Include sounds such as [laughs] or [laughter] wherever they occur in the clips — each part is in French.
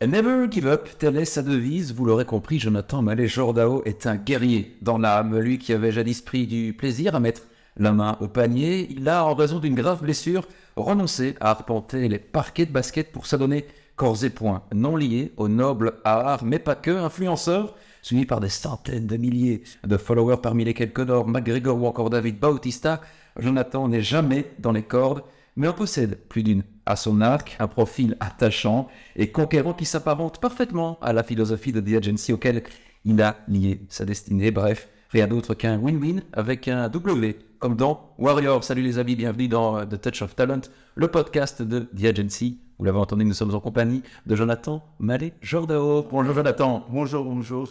Never give up, telle est sa devise. Vous l'aurez compris, Jonathan Malé Jordao est un guerrier dans l'âme. Lui qui avait jadis pris du plaisir à mettre la main au panier, il a, en raison d'une grave blessure, renoncé à arpenter les parquets de basket pour s'adonner corps et poings non liés au noble art, mais pas que, influenceur, suivi par des centaines de milliers de followers parmi lesquels Conor McGregor ou encore David Bautista. Jonathan n'est jamais dans les cordes, mais en possède plus d'une à son arc, un profil attachant et conquérant qui s'apparente parfaitement à la philosophie de The Agency auquel il a lié sa destinée. Bref, rien d'autre qu'un win-win avec un W, comme dans Warrior. Salut les amis, bienvenue dans The Touch of Talent, le podcast de The Agency. Vous l'avez entendu, nous sommes en compagnie de Jonathan Malé Jordao. Bonjour Jonathan. Bonjour, bonjour.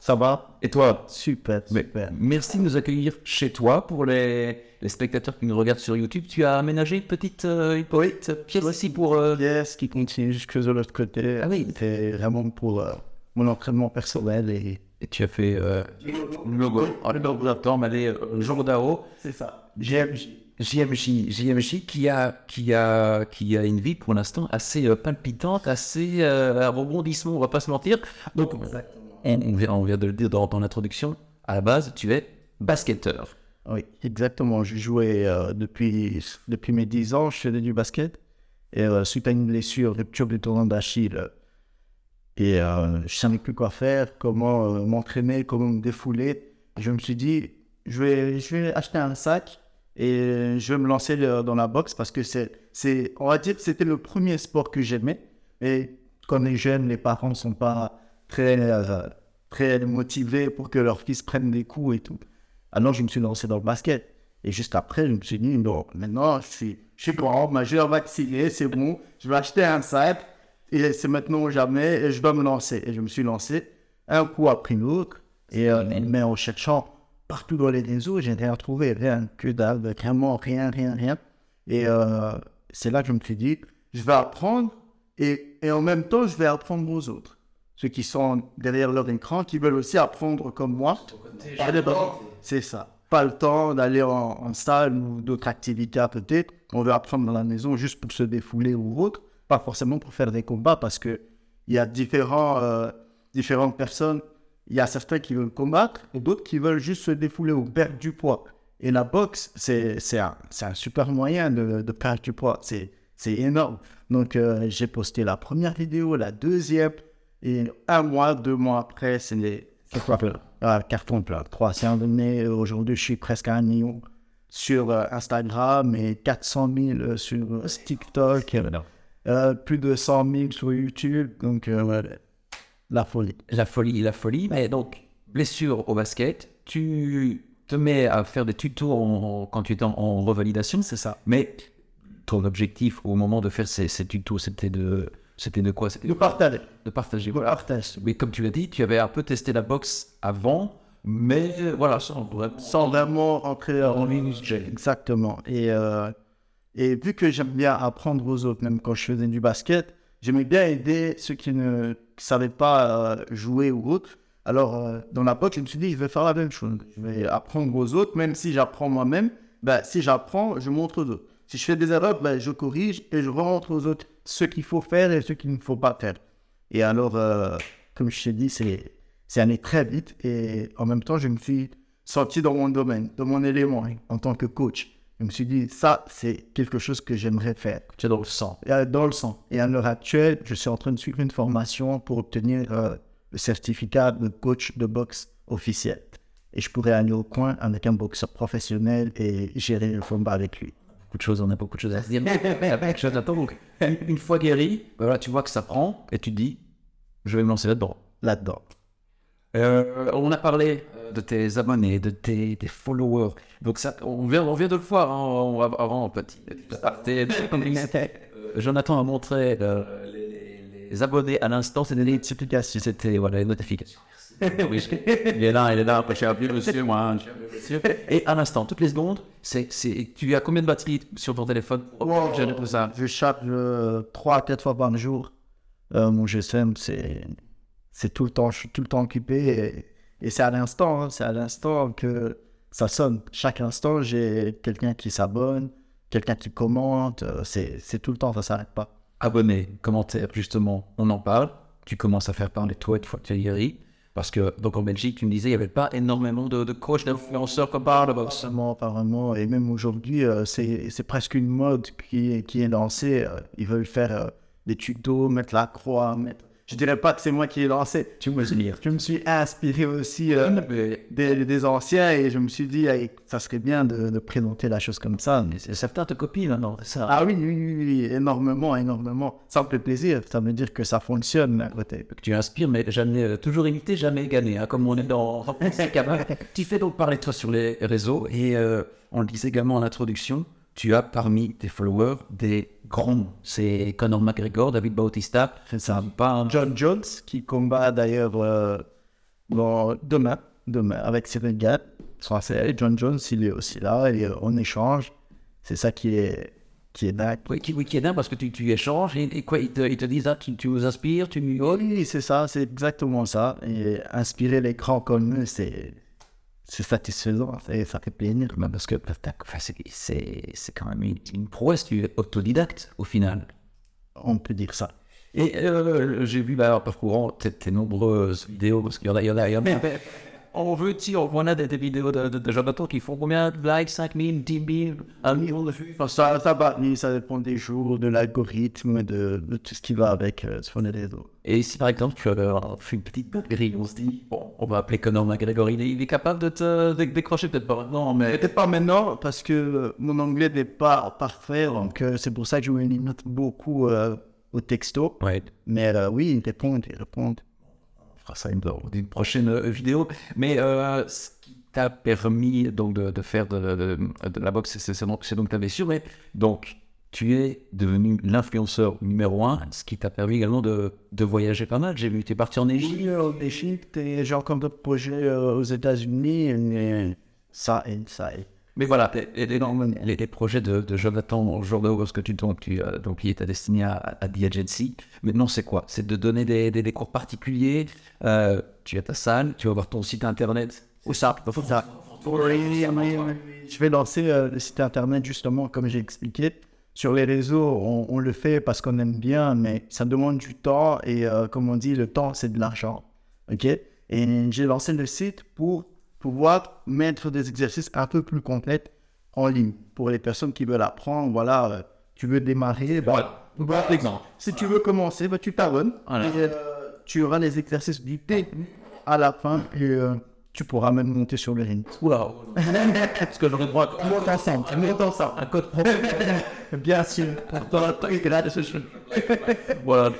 Ça va? Et toi? Super, super. Merci de nous accueillir chez toi pour les, les spectateurs qui nous regardent sur YouTube. Tu as aménagé une petite, euh, une petite pièce ici pour. euh, Yes, qui continue jusque de l'autre côté. Ah oui. C'est vraiment pour euh, mon entraînement personnel et... Et tu as fait euh, le logo. Le logo Jonathan Malé euh, Jordao. C'est ça. JMJ. JMJ, JMJ qui a, qui a, qui a une vie pour l'instant assez palpitante, assez à rebondissement, on va pas se mentir. Donc, on, on vient, de le dire dans, dans l'introduction. À la base, tu es basketteur. Oui, exactement. J'ai joué euh, depuis, mes 10 ans, je faisais du basket. Et euh, suite à une blessure, rupture du tendon d'Achille, euh, et euh, je savais plus quoi faire, comment m'entraîner, comment me défouler. Je me suis dit, je vais, acheter un sac et je vais me lancer dans la boxe parce que c'est, c'est, on va dire que c'était le premier sport que j'aimais. Et quand on est jeune, les parents ne sont pas très, euh, très motivés pour que leur fils prenne des coups et tout. Alors je me suis lancé dans le basket. Et juste après, je me suis dit, non, maintenant je suis, je suis grand, majeur, vacciné, c'est bon, je vais acheter un sac. Et c'est maintenant ou jamais, et je dois me lancer. Et je me suis lancé, un coup après l'autre. Et, euh, mais en cherchant partout dans les réseaux, j'ai rien trouvé, rien, que dalle, vraiment rien, rien, rien. Et euh, c'est là que je me suis dit, je vais apprendre, et, et en même temps, je vais apprendre aux autres. Ceux qui sont derrière leur écran, qui veulent aussi apprendre comme moi. C'est ça. Pas le temps d'aller en, en salle ou d'autres activités à côté. On veut apprendre dans la maison juste pour se défouler ou autre. Pas forcément pour faire des combats parce que il y a différents, euh, différentes personnes. Il y a certains qui veulent combattre et d'autres qui veulent juste se défouler ou perdre du poids. Et la boxe, c'est un, un super moyen de, de perdre du poids. C'est c'est énorme. Donc, euh, j'ai posté la première vidéo, la deuxième. Et un mois, deux mois après, c'est les ah, carton plein. 300 abonnés. Aujourd'hui, je suis presque à un million sur euh, Instagram et 400 000 euh, sur euh, TikTok. euh, plus de 100 000 sur YouTube. Donc, euh, la folie. La folie, la folie. Mais donc, blessure au basket, tu te mets à faire des tutos en- en- quand tu es en, en revalidation. C'est ça? Mais ton objectif au moment de faire ces, ces tutos, c'était de, c'était de quoi? C'était De partager. de partager. Voilà. partager. Mais comme tu l'as dit, tu avais un peu testé la boxe avant, mais euh, voilà, sans vraiment- Sans vraiment rentrer en ligne. Exactement. Et, euh, et vu que j'aime bien apprendre aux autres, même quand je faisais du basket, j'aimais bien aider ceux qui ne savaient pas euh, jouer ou autre. Alors, euh, dans la boxe, je me suis dit, je vais faire la même chose. Je vais apprendre aux autres, même si j'apprends moi-même. Ben, si j'apprends, je montre aux autres. Si je fais des erreurs, ben, je corrige et je rentre aux autres ce qu'il faut faire et ce qu'il ne faut pas faire. Et alors, euh, comme je t'ai dit, c'est, c'est allé très vite et en même temps, je me suis senti dans mon domaine, dans mon élément hein, en tant que coach. Je me suis dit, ça, c'est quelque chose que j'aimerais faire. tu es dans le sang. Et, euh, dans le sang. Et à l'heure actuelle, je suis en train de suivre une formation pour obtenir euh, le certificat de coach de boxe officiel. Et je pourrais aller au coin avec un boxeur professionnel et gérer le combat avec lui. Beaucoup de choses, on a beaucoup de choses à se dire. [laughs] Donc, une fois guéri, ben voilà, tu vois que ça prend et tu te dis, je vais me lancer là-dedans. Là-dedans. Euh, on a parlé euh, de tes abonnés, de tes, tes followers. Donc ça, on vient, on vient de le voir hein, avant petit. [laughs] Euh, Jonathan a montré les abonnés à l'instant, c'était des notifications, c'était voilà les notifications. [laughs] oui, je- [laughs] il est là, il est là. Je suis un vieux monsieur, moi. je suis un vieux monsieur. [laughs] Et à l'instant, toutes les secondes, c'est, c'est, tu as combien de batteries sur ton téléphone gérer tout ça? Je charge euh, 3-4 fois par jour. Euh, mon GSM, c'est, c'est tout le temps, je suis tout le temps occupé. Et, et c'est à l'instant, hein, c'est à l'instant que ça sonne. Chaque instant, j'ai quelqu'un qui s'abonne, quelqu'un qui commente. euh, c'est, c'est tout le temps, ça s'arrête pas. Abonnés, commentaires, justement, on en parle. tu commences à faire parler toi une fois que tu es guéri Parce que, donc en Belgique, tu me disais, il n'y avait pas énormément de, de coachs, d'influenceurs comme par. Apparemment, apparemment, et même aujourd'hui, euh, c'est presque une mode qui qui est lancée. euh, ils veulent faire euh, des tutos, mettre la croix, mettre... Je dirais pas que c'est moi qui ai lancé. Tu me dire. Je me suis inspiré aussi euh, des, des anciens et je me suis dit, hey, ça serait bien de, de présenter la chose comme ça. Mais Certains te copient c'est ça. Ah oui, oui, oui, oui, énormément, énormément. Ça me fait plaisir. Ça veut dire que ça fonctionne à côté. que tu inspires, mais jamais, euh, toujours imité, jamais gagné, hein, comme on est dans. [laughs] Tu fais donc parler de toi sur les réseaux, et euh, on le disait également en introduction, tu as parmi tes followers des grands. C'est Conor McGregor, David Bautista, ça. pas un John Jones qui combat d'ailleurs euh, demain, demain avec Cyril. Français. John Jones, il est aussi là et on échange. C'est ça qui est, qui est dingue. Oui, qui, oui, qui est dingue parce que tu, tu échanges et, et quoi, ils te, ils te disent, ah, tu, tu nous inspires, tu nous... Oui, c'est ça, c'est exactement ça. Et inspirer les grands comme eux, c'est c'est satisfaisant, ça fait plaisir. Parce que c'est- quand même une, une prouesse, tu es autodidacte au final. On peut dire ça. Et euh, j'ai vu là en parcourant tes, tes nombreuses vidéos, parce qu'il y en a, il y en a, il y en a. On veut dire, on a des, des vidéos de, de, de qui font combien de likes? 5 000, 10 000, 1 million de vues? Ça, ça varie, ça dépend des jours, de l'algorithme, de, de tout ce qui va avec euh, sur les réseaux. Et si par exemple tu euh, fait une petite grille, on se dit, bon, on va appeler Conor McGregor, il est, il est capable de te de- décrocher, peut-être pas maintenant, mais. Peut-être pas maintenant, parce que euh, mon anglais n'est pas parfait, donc euh, c'est pour ça que je me limite beaucoup euh, au texto. Ouais, Mais oui, ils répondent, ils répondent. Fera ça une, une prochaine euh, vidéo. Mais euh, ce qui t'a permis donc de, de faire de, de- de la boxe, c'est donc, donc ta blessure. Mais donc, tu es devenu l'influenceur numéro un, ce qui t'a permis également de, de voyager pas mal. J'ai vu, tu es parti en Égypte. Oui, euh, en Égypte, et j'ai encore d'autres projets aux États-Unis, ça aide, ça aide. Mais voilà, les, les- les- les projets de, de Jonathan Jourdain, parce que tu, donc, tu euh, donc, il est destiné à, à The Agency. Maintenant, c'est quoi? C'est de donner des, des- des cours particuliers. Euh, tu as ta salle, tu vas voir ton site internet. Où ça? Ça? Je vais lancer euh, le site internet justement, comme j'ai expliqué. Sur les réseaux, on, on le fait parce qu'on aime bien, mais ça demande du temps et euh, comme on dit, le temps c'est de l'argent. Ok? Et j'ai lancé le site pour pouvoir mettre des exercices un peu plus complets en ligne pour les personnes qui veulent apprendre. Voilà, euh, tu veux démarrer, bah, Voilà l'exemple. si tu veux commencer, bah, tu t'abonnes. Voilà. Et, euh, tu auras les exercices du à la fin et euh, tu pourras même monter sur le ring. Waouh Parce que j'aurais droit à Monte ensemble, monte ensemble. un code propre. [laughs] Bien sûr. voilà.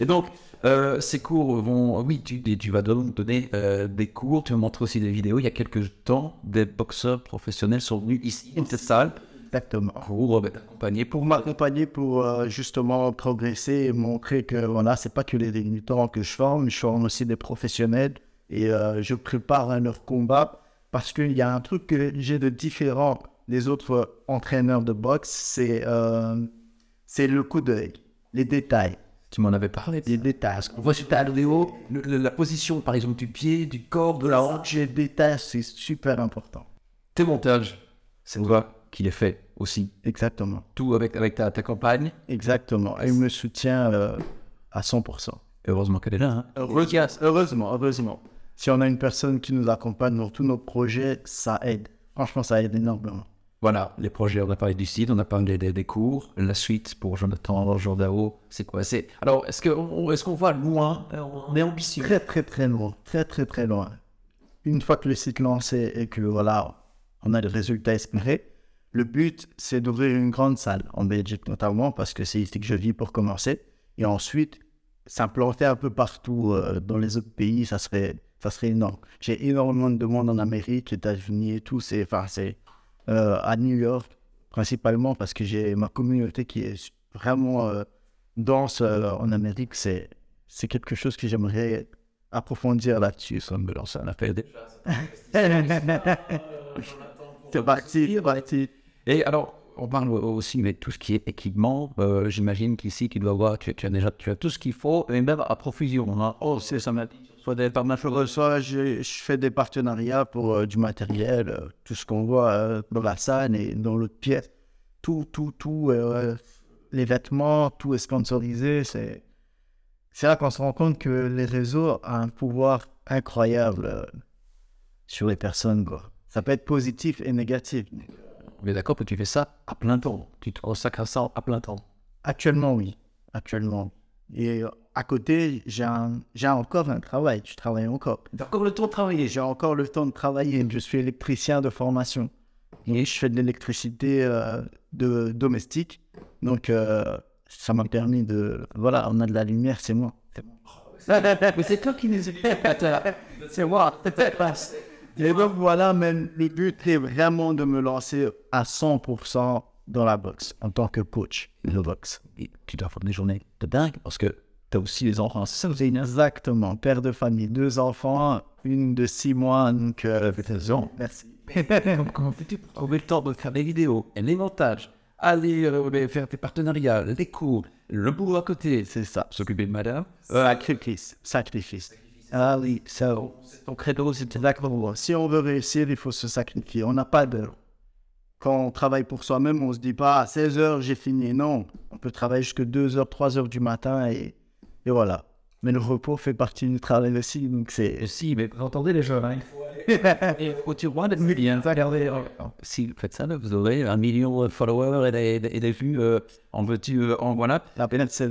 Et donc, euh, ces cours vont. Oui, tu, tu vas donc donner euh, des cours, tu vas montrer aussi des vidéos. Il y a quelques temps, des boxeurs professionnels sont venus ici, dans cette salle, Exactement. pour euh, t'accompagner. Pour m'accompagner, pour euh, justement progresser et montrer que voilà, c'est pas que les débutants que je forme, je forme aussi des professionnels et je prépare à leur combat parce qu'il y a un truc que j'ai de différent des autres entraîneurs de boxe, c'est c'est le coup d'œil, les détails, Tu m'en avais parlé. les détails. On voit sur ta vidéo la position, par exemple, du pied, du corps, de la hanche. Les détails, c'est super important. Tes montages, c'est toi qui les fais aussi. Exactement. Tout avec, avec ta, ta campagne. Exactement. Il me soutient euh, à 100%. Heureusement qu'elle est là. Hein. Heureusement, heureusement, heureusement. Si on a une personne qui nous accompagne dans tous nos projets, ça aide. Franchement, ça aide énormément. Voilà, les projets, on a parlé du site, on a parlé des, des cours. La suite pour Jonathan Jordao, c'est quoi? C'est... Alors, est-ce qu'on est qu'on voit loin? On est ambitieux. Très, très, très loin. Très, très, très loin. Une fois que le site est lancé et que voilà, on a les résultats espérés, le but, c'est d'ouvrir une grande salle en Belgique notamment parce que c'est ici que je vis pour commencer. Et ensuite, s'implanter un peu partout euh, dans les autres pays, ça serait, ça serait énorme. J'ai énormément de demandes en Amérique, États-Unis et tout. C'est, enfin, c'est euh, à New York principalement parce que j'ai ma communauté qui est vraiment euh, dense euh, en Amérique. C'est, c'est quelque chose que j'aimerais approfondir là-dessus. Ça me lance On a fait des- [laughs] C'est parti, c'est parti. Et alors, on parle aussi de tout ce qui est équipement. J'imagine qu'ici, tu dois avoir, tu, tu as déjà tu as tout ce qu'il faut, et même à profusion. hein. Oh, c'est ça m'a soit des reçois, je, je fais des partenariats pour euh, du matériel, euh, tout ce qu'on voit euh, dans la salle et dans l'autre pièce. Tout, tout, tout, les vêtements, tout est sponsorisé. C'est, c'est là qu'on se rend compte que les réseaux ont un pouvoir incroyable sur les personnes. Quoi. Ça peut être positif et négatif. Mais d'accord que tu fais ça à plein temps. Tu te consacres à ça à plein temps. Actuellement, oui. Actuellement. Et à côté, j'ai un- j'ai encore un travail. Je travaille encore. T'as encore le temps de travailler. J'ai encore le temps de travailler. Je suis électricien de formation. Et je fais de l'électricité euh, de domestique. Donc, euh, ça m'a permis de. Voilà, on a de la lumière, c'est moi. C'est moi. [laughs] Mais c'est toi qui les C'est moi. [laughs] Et donc voilà, mais le but est vraiment de me lancer à 100% dans la boxe en tant que coach de boxe. Et tu dois faire des journées de dingue parce que t'as aussi les enfants. C'est ça, une Exactement, père de famille, deux enfants, une de six mois, donc euh, merci. [laughs] Comment fais-tu pour trouver le temps de faire des vidéos et les montages Aller euh, faire tes partenariats, les cours, le boulot à côté, C'est ça. s'occuper de madame. Sacrifice, sacrifice. Ah oui, ça. Ton credo, c'est Exactement. Si on veut réussir, il faut se sacrifier. On n'a pas d'heure. Quand on travaille pour soi-même, on se dit pas à 16 heures, j'ai fini. Non, on peut travailler jusqu'à 2 heures, 3 heures du matin et, et voilà. Mais le repos fait partie du travail aussi, donc c'est. Si, mais vous entendez les jeunes, hein, [laughs] Et tu vois des millions, regardez, euh, si vous faites ça, là, vous aurez un million de followers et des, et des vues euh, en veux-tu, euh, en voilà. La peine c'est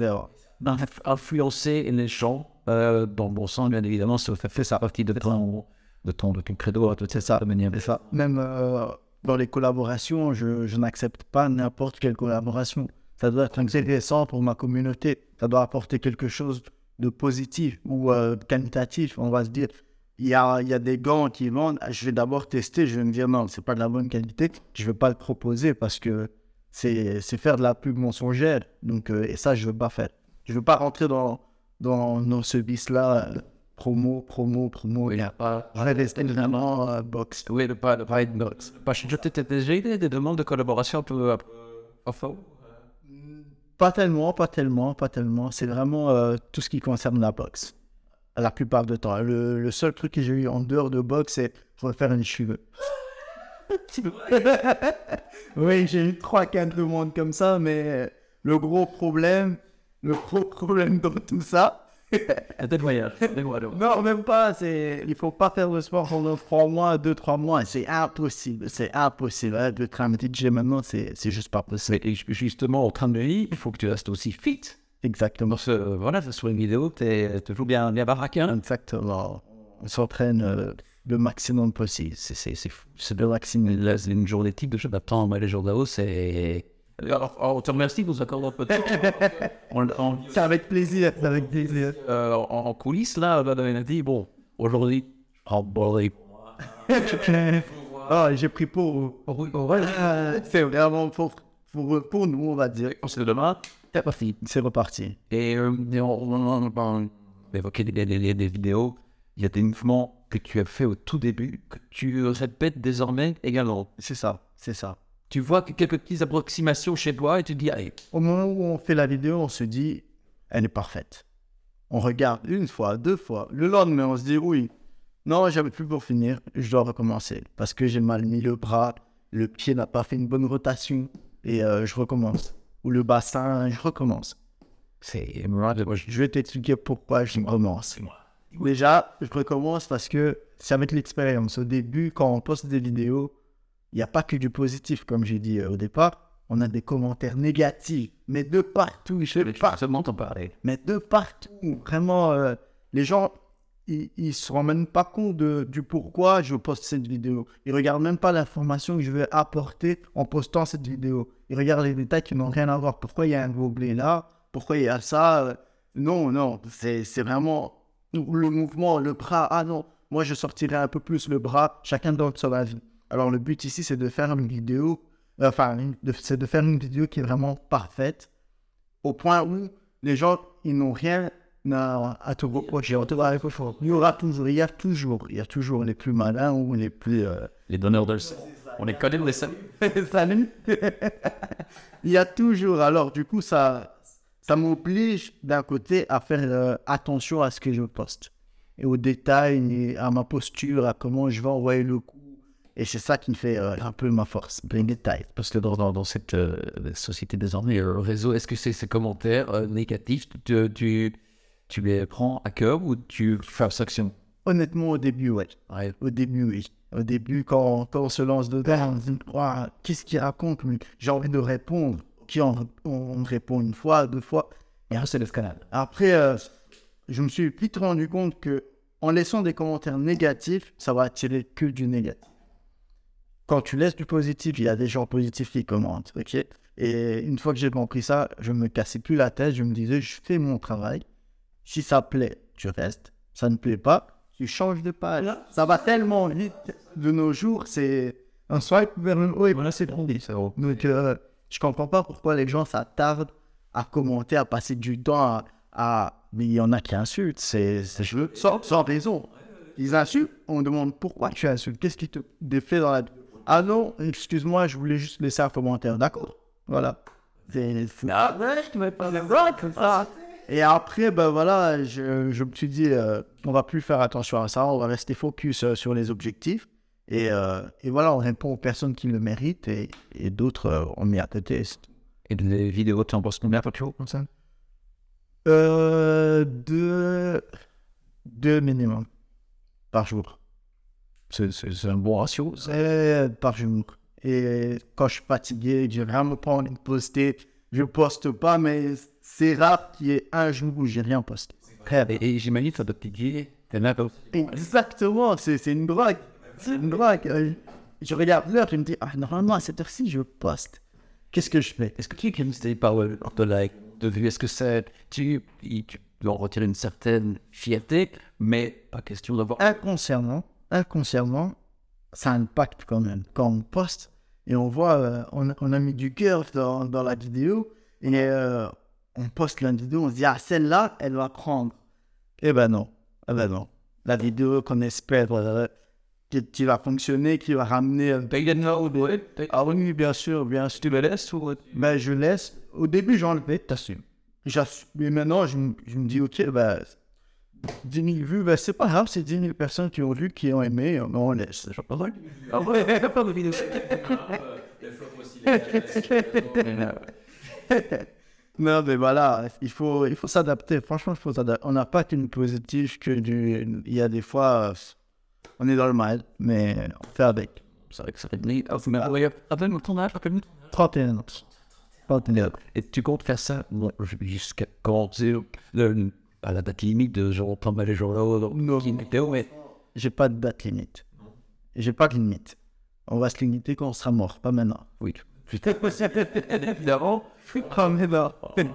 Influencer les gens euh, dans le bon sens, bien évidemment, ça fait, fait ça partie de ton, de ton, de ton credo, de C'est ça. de manière. C'est ça. Même euh, dans les collaborations, je, je n'accepte pas n'importe quelle collaboration. Ça doit être intéressant pour ma communauté. Ça doit apporter quelque chose de positif ou euh, qualitatif. On va se dire, il y a, il y a des gants qui vendent. Je vais d'abord tester. Je vais me dire, non, c'est pas de la bonne qualité. Je vais pas le proposer parce que c'est faire de la pub mensongère. Donc, euh, et ça, je veux pas faire. Je veux pas rentrer dans, dans, dans ce vice-là. euh, promo, promo, promo. Il n'y a pas. Je vais rester vraiment euh, box. Oui, de pas, de pas être box. Pas, je t'ai déjà eu des, des demandes de collaboration un peu enfin, Pas tellement, pas tellement, pas tellement. C'est vraiment euh, tout ce qui concerne la boxe. La plupart du temps. Le, seul truc que j'ai eu en dehors de boxe, c'est refaire les cheveux. [laughs] oui, j'ai eu 3-4 demandes comme ça, mais le gros problème, le gros problème dans tout ça, [laughs] Des voyages. non, même pas, c'est, il faut pas faire le sport pendant 3 mois, 2-3 mois, c'est impossible, c'est impossible. Hein, De un DJ maintenant, c'est, c'est juste pas possible. Mais justement, en train de vie, il faut que tu restes aussi fit. Exactement. Parce que, voilà, sur une vidéo, tu es toujours bien, bien baraquin. Exactement. On s'entraîne euh, le maximum possible. C'est, c'est, c'est fou. C'est le maximum. Là, c'est une journée type de jeu. Attends, mais les jours d'AO, c'est. Alors, on te remercie de nous accorder un peu de temps. on, on- C'est avec plaisir, c'est avec plaisir. euh, en, en coulisses, là, on a dit, bon, aujourd'hui, oh, bon, [laughs] Ah, j'ai pris pour. Ah, c'est vraiment pour, pour, pour nous, on va dire. c'est demain, t'es parti. C'est reparti. Et, euh, on, on, on- on évoquait des- des- des vidéos. Il y a des mouvements que tu as fait au tout début que tu répètes désormais également. C'est ça, c'est ça. Tu vois que quelques petites approximations chez toi et tu te dis, allez, Au moment où on fait la vidéo, on se dit, elle est parfaite. On regarde une fois, deux fois. Le lendemain, on se dit, oui, non, j'avais plus pour finir, je dois recommencer. Parce que j'ai mal mis le bras, le pied n'a pas fait une bonne rotation, et euh, je recommence. Ou le bassin, je recommence. c'est Je vais t'expliquer pourquoi je recommence. Déjà, je recommence parce que c'est avec l'expérience. Au début, quand on poste des vidéos, il n'y a pas que du positif, comme j'ai dit euh, au départ. On a des commentaires négatifs, mais de partout, je sais je pas, seulement t'en parler. mais de partout. Vraiment, euh, les gens, ils, ils se rendent même pas compte de, du pourquoi je poste cette vidéo. Ils regardent même pas l'information que je vais apporter en postant cette vidéo. Ils regardent les détails qui n'ont rien à voir. Pourquoi il y a un gobelet là? Pourquoi il y a ça? Euh, Non, non, c'est c'est vraiment le mouvement, le bras. Ah non, moi je sortirais un peu plus le bras. Chacun donne son avis. Alors le but ici, c'est de faire une vidéo, euh, enfin, c'est de faire une vidéo qui est vraiment parfaite au point où les gens, ils n'ont rien à, à te reprocher. Il y aura toujours, il y a toujours, il y a toujours les plus malins ou les plus... euh, Les donneurs de leçons. On les connaît, on les sait. [laughs] Salut Il y a toujours, alors du coup, ça, ça m'oblige d'un côté à faire euh, attention à ce que je poste. Et aux détails, et à ma posture, à comment je vais envoyer le coup. Et c'est ça qui me fait euh, un peu ma force, les détails. Parce que dans, dans, dans cette euh, société désormais, le réseau, est-ce que c'est ces commentaires euh, négatifs? Tu, tu, Tu les prends à cœur ou tu fais abstraction Honnêtement, au début, ouais. Ouais. Au début, oui. Au début, quand, quand on se lance dedans, on se dit qu'est-ce qu'il raconte? J'ai envie de répondre. Qui on, on répond une fois, deux fois. Et c'est le canal. Après, euh, je me suis vite rendu compte que en laissant des commentaires négatifs, ça va attirer que du négatif. Quand tu laisses du positif, il y a des gens positifs qui commentent, ok? Et une fois que j'ai compris ça, je me cassais plus la tête, je me disais, je fais mon travail. Si ça plaît, tu restes. Ça ne plaît pas, tu changes de page. Ça va tellement vite de nos jours, c'est un swipe vers le haut voilà, c'est bon. Donc, euh, je comprends pas pourquoi les gens s'attardent à commenter, à passer du temps à, Mais il y en a qui insultent, c'est c'est- sans, sans raison. Ils insultent, on demande pourquoi tu insultes, qu'est-ce qui te défait dans la... Ah non, excuse-moi, je voulais juste laisser un commentaire, d'accord Voilà. Et après, ben voilà, je, je me suis dit, euh, on va plus faire attention à ça, on va rester focus euh, sur les objectifs. Et, euh, et voilà, on répond aux personnes qui le méritent et, et d'autres, euh, on met à côté. Et des vidéos, tu en penses combien par jour comme ça? Deux, deux minimum par jour. C'est un bon ratio. par jour. Et quand je suis fatigué, j'ai vraiment pas envie de poster. Je poste pas, mais c'est rare qu'il y ait un jour où j'ai rien posté. Et, et j'imagine ça doit te piquer. Exactement, c'est c'est une drogue. C'est une drogue. Euh, Je regarde l'heure, je me dis, ah, normalement à cette heure-ci, je poste. Qu'est-ce que je fais? Est-ce que tu es qualité par le de like, de vue? Est-ce que c'est. Tu, tu dois en retirer une certaine fierté, mais pas question d'avoir. Inconsciemment, inconsciemment, ça impacte quand même. Quand on poste et on voit, euh, on, a- on a mis du cœur dans, dans la vidéo et euh, on poste la vidéo, on se dit, ah, celle-là, elle va prendre. Eh ben non, eh ben non. La vidéo qu'on espère euh, qui, qui va fonctionner, qui va ramener Ah oui, bien sûr, bien sûr. Tu le laisses ou. Ben, je laisse. Au début, j'enlevais, t'assumes. Mais maintenant, je, je me dis, OK, ben, 10 000 vues, ben, c'est pas grave, c'est 10 000 personnes qui ont vu, qui ont aimé, ben, on laisse. Pas mal. Ah ouais, [laughs] pas de vidéo. [laughs] Non, mais voilà, il faut, il faut s'adapter. Franchement, il faut s'adapter. On n'a pas qu'une positive, que du. Il y a des fois, euh, on est dans le mal, mais on fait avec. C'est vrai que ça fait Ah, mais ton âge. 31 ans. 31 ans. Et tu comptes faire ça? Jusqu'à sais, le- à la date limite de pas mal les journaux, Non. mais J'ai pas de date limite. J'ai pas de limite. On va se limiter quand on sera mort, pas maintenant. oui. Putain, évidemment, Pas maintenant.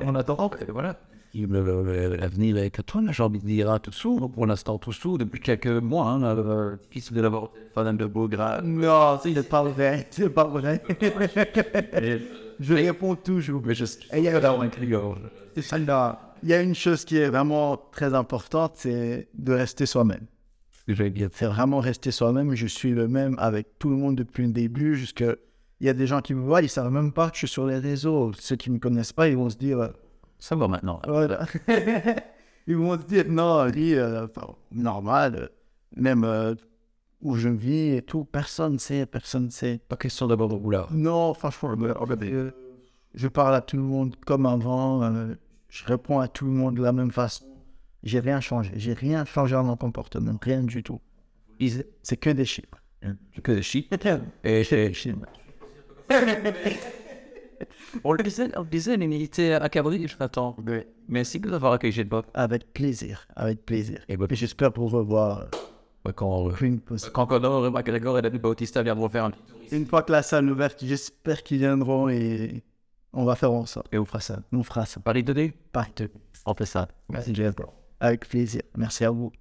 en attendant, que, voilà. Le- le- le- L'avenir est à toi, là, j'ai envie de dire, hein, tout sous. Pour l'instant, tout sous, depuis quelques mois, hein, euh, difficile de l'avoir téléphone de beau grade. Non, c'est pas vrai. C'est pas vrai. [laughs] je réponds toujours. Mais je Et il y a- Il y a une chose qui est vraiment très importante, c'est de rester soi-même. C'est vraiment rester soi-même. Je suis le même avec tout le monde depuis le début. Jusque... Il y a des gens qui me voient, ils savent même pas que je suis sur les réseaux. Ceux qui me connaissent pas, ils vont se dire... euh, Ça va maintenant. Voilà. [laughs] ils vont se dire, non, lui, euh, normal. euh, Même euh, où je vis et tout, personne sait, personne sait. Pas question d'avoir de. Non, franchement, euh, je parle à tout le monde comme avant. Euh, je réponds à tout le monde de la même façon. J'ai rien changé. J'ai rien changé dans mon comportement. Rien du tout. C'est que des chiffres. Que des shit. Et j'ai. [laughs] On le disait, on le disait, l'humilité à Cabri, je t'attends. Merci de nous avoir accueilli, Bob. Avec plaisir. Avec plaisir. Et j'espère vous revoir ouais, quand, euh, une, pause. quand Connor, McGregor et David Bautista viendront faire un petit tour une fois que la salle est ouverte, j'espère qu'ils viendront et on va faire en sorte. Et on fera ça. On fera ça. Paris 2D Partout. On fait ça. Merci. Avec plaisir. Merci à vous.